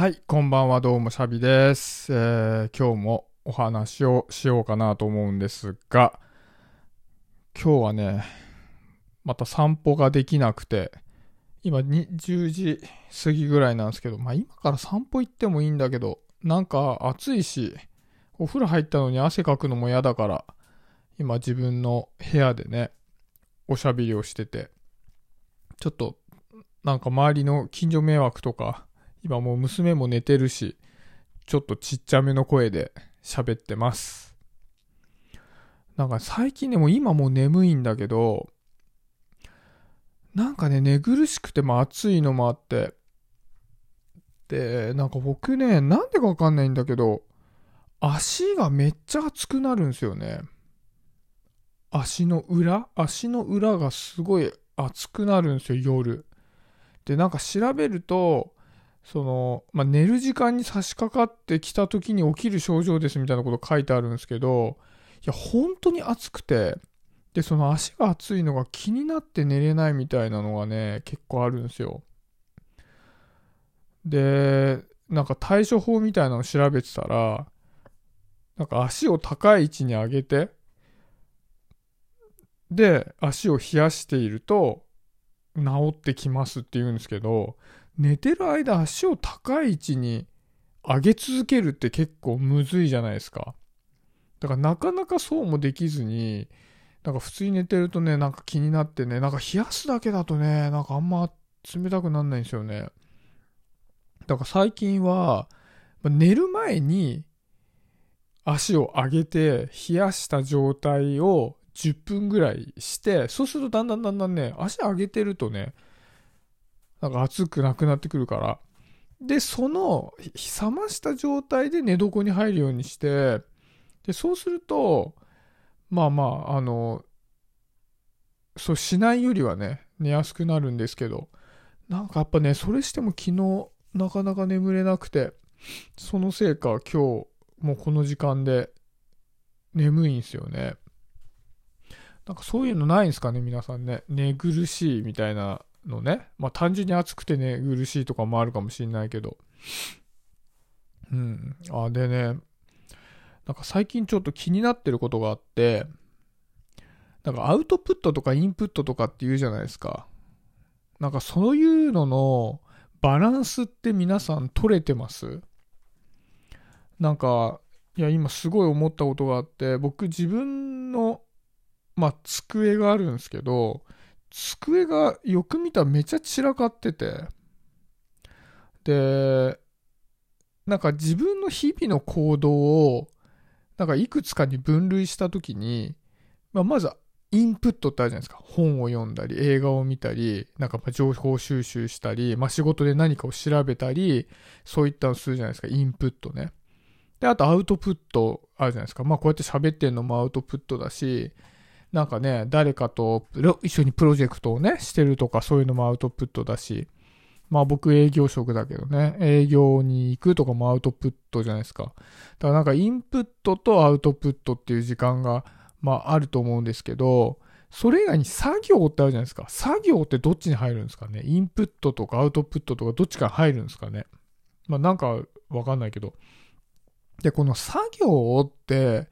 はい、こんばんは、どうも、シャビです。えー今日もお話をしようかなと思うんですが、今日はね、また散歩ができなくて、今に10時過ぎぐらいなんですけど、まあ今から散歩行ってもいいんだけど、なんか暑いし、お風呂入ったのに汗かくのも嫌だから、今自分の部屋でね、おしゃべりをしてて、ちょっと、なんか周りの近所迷惑とか、今もう娘も寝てるし、ちょっとちっちゃめの声で喋ってます。なんか最近ね、もう今もう眠いんだけど、なんかね、寝苦しくても暑いのもあって、で、なんか僕ね、なんでかわかんないんだけど、足がめっちゃ熱くなるんですよね。足の裏足の裏がすごい熱くなるんですよ、夜。で、なんか調べると、その、まあ、寝る時間に差し掛かってきた時に起きる症状ですみたいなこと書いてあるんですけど、いや、本当に暑くて、で、その足が熱いのが気になって寝れないみたいなのがね、結構あるんですよ。で、なんか対処法みたいなのを調べてたら、なんか足を高い位置に上げて、で、足を冷やしていると、治ってきますって言うんですけど、寝てる間足を高い位置に上げ続けるって結構むずいじゃないですか。だからなかなかそうもできずに、なんか普通に寝てるとね、なんか気になってね、なんか冷やすだけだとね、なんかあんま冷たくなんないんですよね。だから最近は、寝る前に足を上げて冷やした状態を10分ぐらいして、そうするとだんだんだんだんね、足上げてるとね、なんか熱くなくなってくるから。で、その、冷ました状態で寝床に入るようにして、で、そうすると、まあまあ、あの、そうしないよりはね、寝やすくなるんですけど、なんかやっぱね、それしても昨日、なかなか眠れなくて、そのせいか今日、もうこの時間で眠いんすよね。なんかそういうのないんすかね、皆さんね。寝苦しいみたいなのね。まあ単純に暑くて寝苦しいとかもあるかもしれないけど。うん。あ、でね、なんか最近ちょっと気になってることがあって、なんかアウトプットとかインプットとかって言うじゃないですか。なんかそういうののバランスって皆さん取れてます？なんか、いや今すごい思ったことがあって、僕自分のまあ、机があるんですけど、机がよく見たらめちゃ散らかってて、で、なんか自分の日々の行動を、なんかいくつかに分類したときに、まあ、まず、インプットってあるじゃないですか。本を読んだり、映画を見たり、なんか情報収集したり、まあ、仕事で何かを調べたり、そういったのするじゃないですか。インプットね。で、あとアウトプットあるじゃないですか。まあ、こうやって喋ってんのもアウトプットだし、なんかね、誰かと一緒にプロジェクトをね、してるとかそういうのもアウトプットだし、まあ僕営業職だけどね、営業に行くとかもアウトプットじゃないですか。だからなんかインプットとアウトプットっていう時間が、まああると思うんですけど、それ以外に作業ってあるじゃないですか。作業ってどっちに入るんですかねインプットとかアウトプットとかどっちかに入るんですかねまあなんかわかんないけど。で、この作業って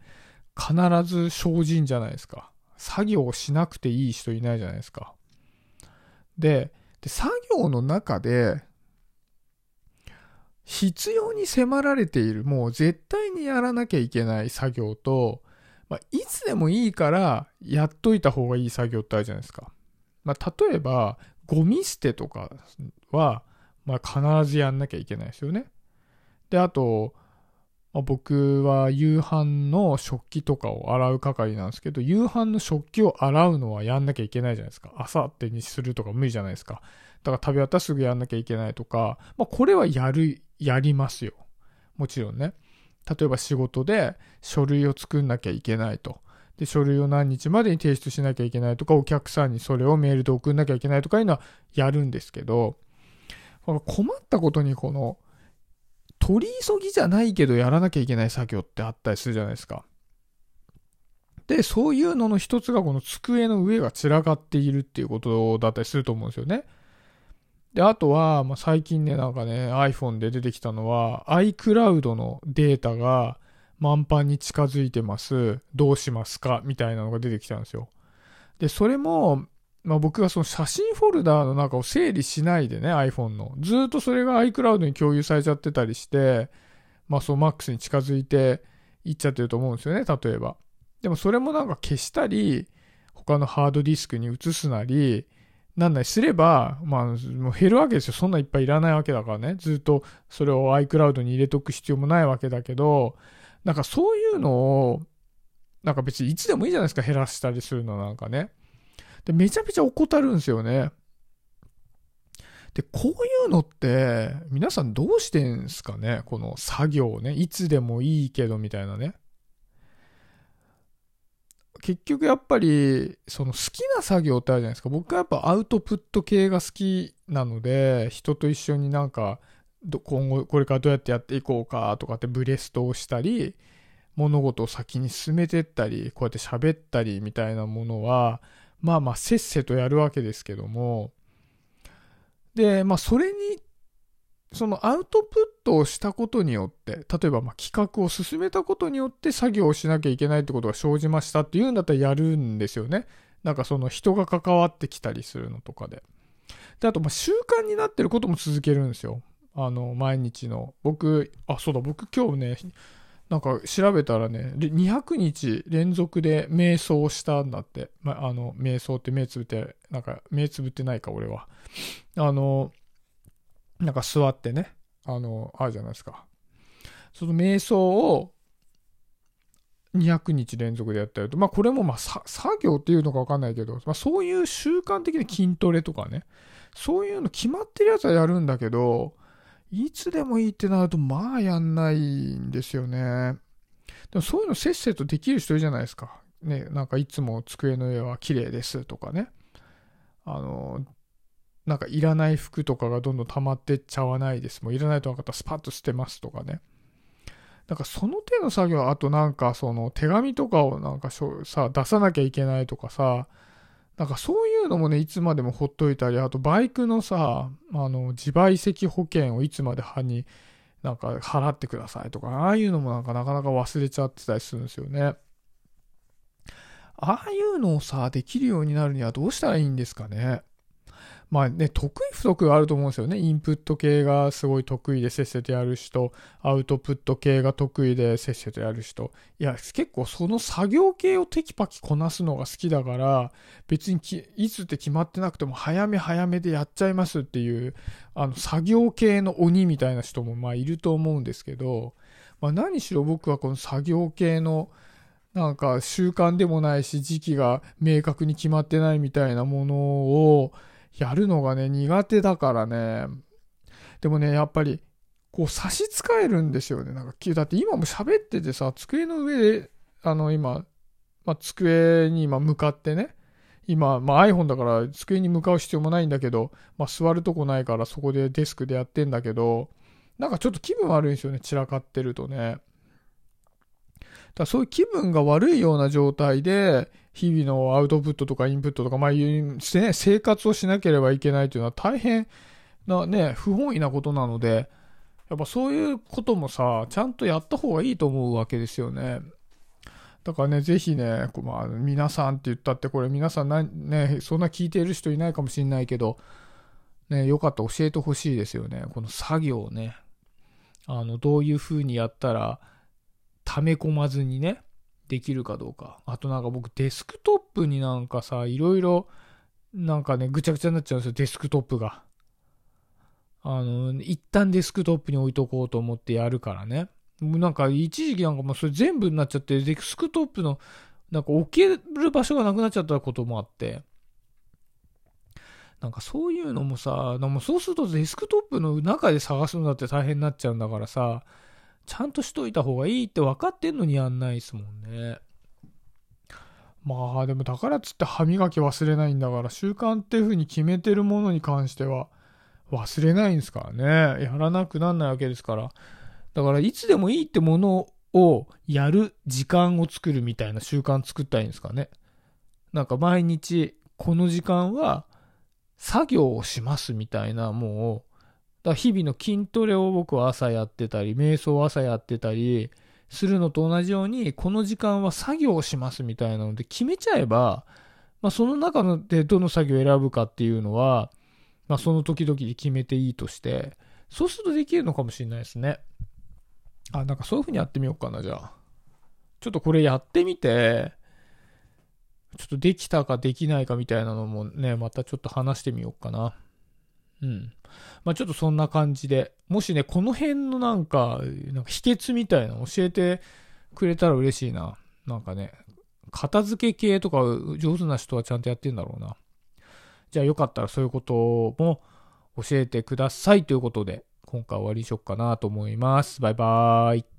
必ず生じんじゃないですか。作業をしなくていい人いないじゃないですか。で、で作業の中で、必要に迫られている、もう絶対にやらなきゃいけない作業と、まあ、いつでもいいからやっといた方がいい作業ってあるじゃないですか。まあ、例えば、ゴミ捨てとかは、まあ、必ずやんなきゃいけないですよね。で、あと、まあ僕は夕飯の食器とかを洗う係なんですけど、夕飯の食器を洗うのはやんなきゃいけないじゃないですか。朝ってにするとか無理じゃないですか。だから食べ終わったらすぐやんなきゃいけないとか、まあこれはやる、やりますよ。もちろんね。例えば仕事で書類を作んなきゃいけないと。で、書類を何日までに提出しなきゃいけないとか、お客さんにそれをメールで送んなきゃいけないとかいうのはやるんですけど、困ったことにこの、取り急ぎじゃないけどやらなきゃいけない作業ってあったりするじゃないですか。で、そういうのの一つがこの机の上が散らかっているっていうことだったりすると思うんですよね。で、あとは、まあ、最近ね、なんかね、iPhone で出てきたのは、iCloud のデータが満帆に近づいてます。どうしますか？みたいなのが出てきたんですよ。で、それも、まあ、僕がその写真フォルダーの中を整理しないでね、iPhone の。ずっとそれが iCloud に共有されちゃってたりして、まあそう MAX に近づいていっちゃってると思うんですよね、例えば。でもそれもなんか消したり、他のハードディスクに移すなり、なんなりすれば、まあ、もう減るわけですよ。そんないっぱいいらないわけだからね。ずっとそれを iCloud に入れとく必要もないわけだけど、なんかそういうのを、なんか別にいつでもいいじゃないですか、減らしたりするのなんかね。で、めちゃめちゃ怠るんですよね。で、こういうのって、皆さんどうしてんすかね？この作業ね。いつでもいいけどみたいなね。結局やっぱり、その好きな作業ってあるじゃないですか。僕はやっぱアウトプット系が好きなので、人と一緒になんか、今後これからどうやってやっていこうかとかってブレストをしたり、物事を先に進めてったり、こうやって喋ったりみたいなものは、まあまあせっせとやるわけですけども、で、まあそれにそのアウトプットをしたことによって、例えばま企画を進めたことによって作業をしなきゃいけないってことが生じましたっていうんだったらやるんですよね。なんかその人が関わってきたりするのとかで。で、あとま習慣になってることも続けるんですよ。あの、毎日の。僕、あ、そうだ、僕今日ね、なんか調べたらね、200日連続で瞑想したんだって。まあの、瞑想って目つぶって、なんか目つぶってないか、俺は。あの、なんか座ってね、あの、あるじゃないですか。その瞑想を200日連続でやったりと、まあこれもまあ作業っていうのかわかんないけど、まあそういう習慣的に筋トレとかね、そういうの決まってるやつはやるんだけど、いつでもいいってなるとまあやんないんですよね。でもそういうのせっせとできる人いるじゃないですか。ね、なんかいつも机の上は綺麗ですとかね。あの、なんかいらない服とかがどんどん溜まってっちゃわないです。もういらないと分かったらスパッと捨てますとかね。なんかその手の作業、あとなんかその手紙とかをなんかさ、出さなきゃいけないとかさ、なんかそういうのもね、いつまでもほっといたり、あとバイクのさ、あの、自賠責保険をいつまで歯になんか払ってくださいとか、ああいうのもなんかなかなか忘れちゃってたりするんですよね。ああいうのをさ、できるようになるにはどうしたらいいんですかね。まあね、得意不得意あると思うんですよね。インプット系がすごい得意でせっせとやる人、アウトプット系が得意でせっせとやる人。いや、結構その作業系をテキパキこなすのが好きだから、別にいつって決まってなくても早め早めでやっちゃいますっていう、あの、作業系の鬼みたいな人もまあいると思うんですけど、まあ何しろ僕はこの作業系の、なんか習慣でもないし時期が明確に決まってないみたいなものをやるのがね、苦手だからね。でもね、やっぱり、こう差し支えるんですよね。なんか、だって今も喋っててさ、机の上で、あの、今、まあ、机に今向かってね、今、まあ、iPhone だから机に向かう必要もないんだけど、まあ、座るとこないからそこでデスクでやってんだけど、なんかちょっと気分悪いんですよね、散らかってるとね。だそういう気分が悪いような状態で、日々のアウトプットとかインプットとか、まあ、ね、生活をしなければいけないというのは大変なね、不本意なことなので、やっぱそういうこともさ、ちゃんとやった方がいいと思うわけですよね。だからね、ぜひね、まあ、皆さんって言ったって、これ皆さんな、ね、そんな聞いている人いないかもしれないけど、ね、よかったら教えてほしいですよね。この作業をね。あの、どういう風にやったら、溜め込まずにね、できるかどうか。あとなんか僕デスクトップになんかさ、いろいろなんかね、ぐちゃぐちゃになっちゃうんですよ、デスクトップが。あの、一旦デスクトップに置いとこうと思ってやるからね。もうなんか一時期なんかもうそれ全部になっちゃって、デスクトップのなんか置ける場所がなくなっちゃったこともあって。なんかそういうのもさ、もそうするとデスクトップの中で探すのだって大変になっちゃうんだからさ、ちゃんとしといた方がいいって分かってんのにやんないですもんね。まあでもだからっつって歯磨き忘れないんだから習慣っていう風に決めてるものに関しては忘れないんですからね。やらなくなんないわけですから。だからいつでもいいってものをやる時間を作るみたいな習慣作ったらいいんですかね。なんか毎日この時間は作業をしますみたいな、もう、だ日々の筋トレを僕は朝やってたり、瞑想を朝やってたりするのと同じように、この時間は作業をしますみたいなので決めちゃえば、まあその中でどの作業を選ぶかっていうのは、まあその時々で決めていいとして、そうするとできるのかもしれないですね。あ、なんかそういう風にやってみようかな、じゃあ。ちょっとこれやってみて、ちょっとできたかできないかみたいなのもね、またちょっと話してみようかな。うん。まあちょっとそんな感じで、もしね、この辺のなんか、なんか秘訣みたいなの教えてくれたら嬉しいな。なんかね、片付け系とか上手な人はちゃんとやってんだろうな。じゃあよかったらそういうことも教えてくださいということで、今回終わりにしよっかなと思います。バイバーイ。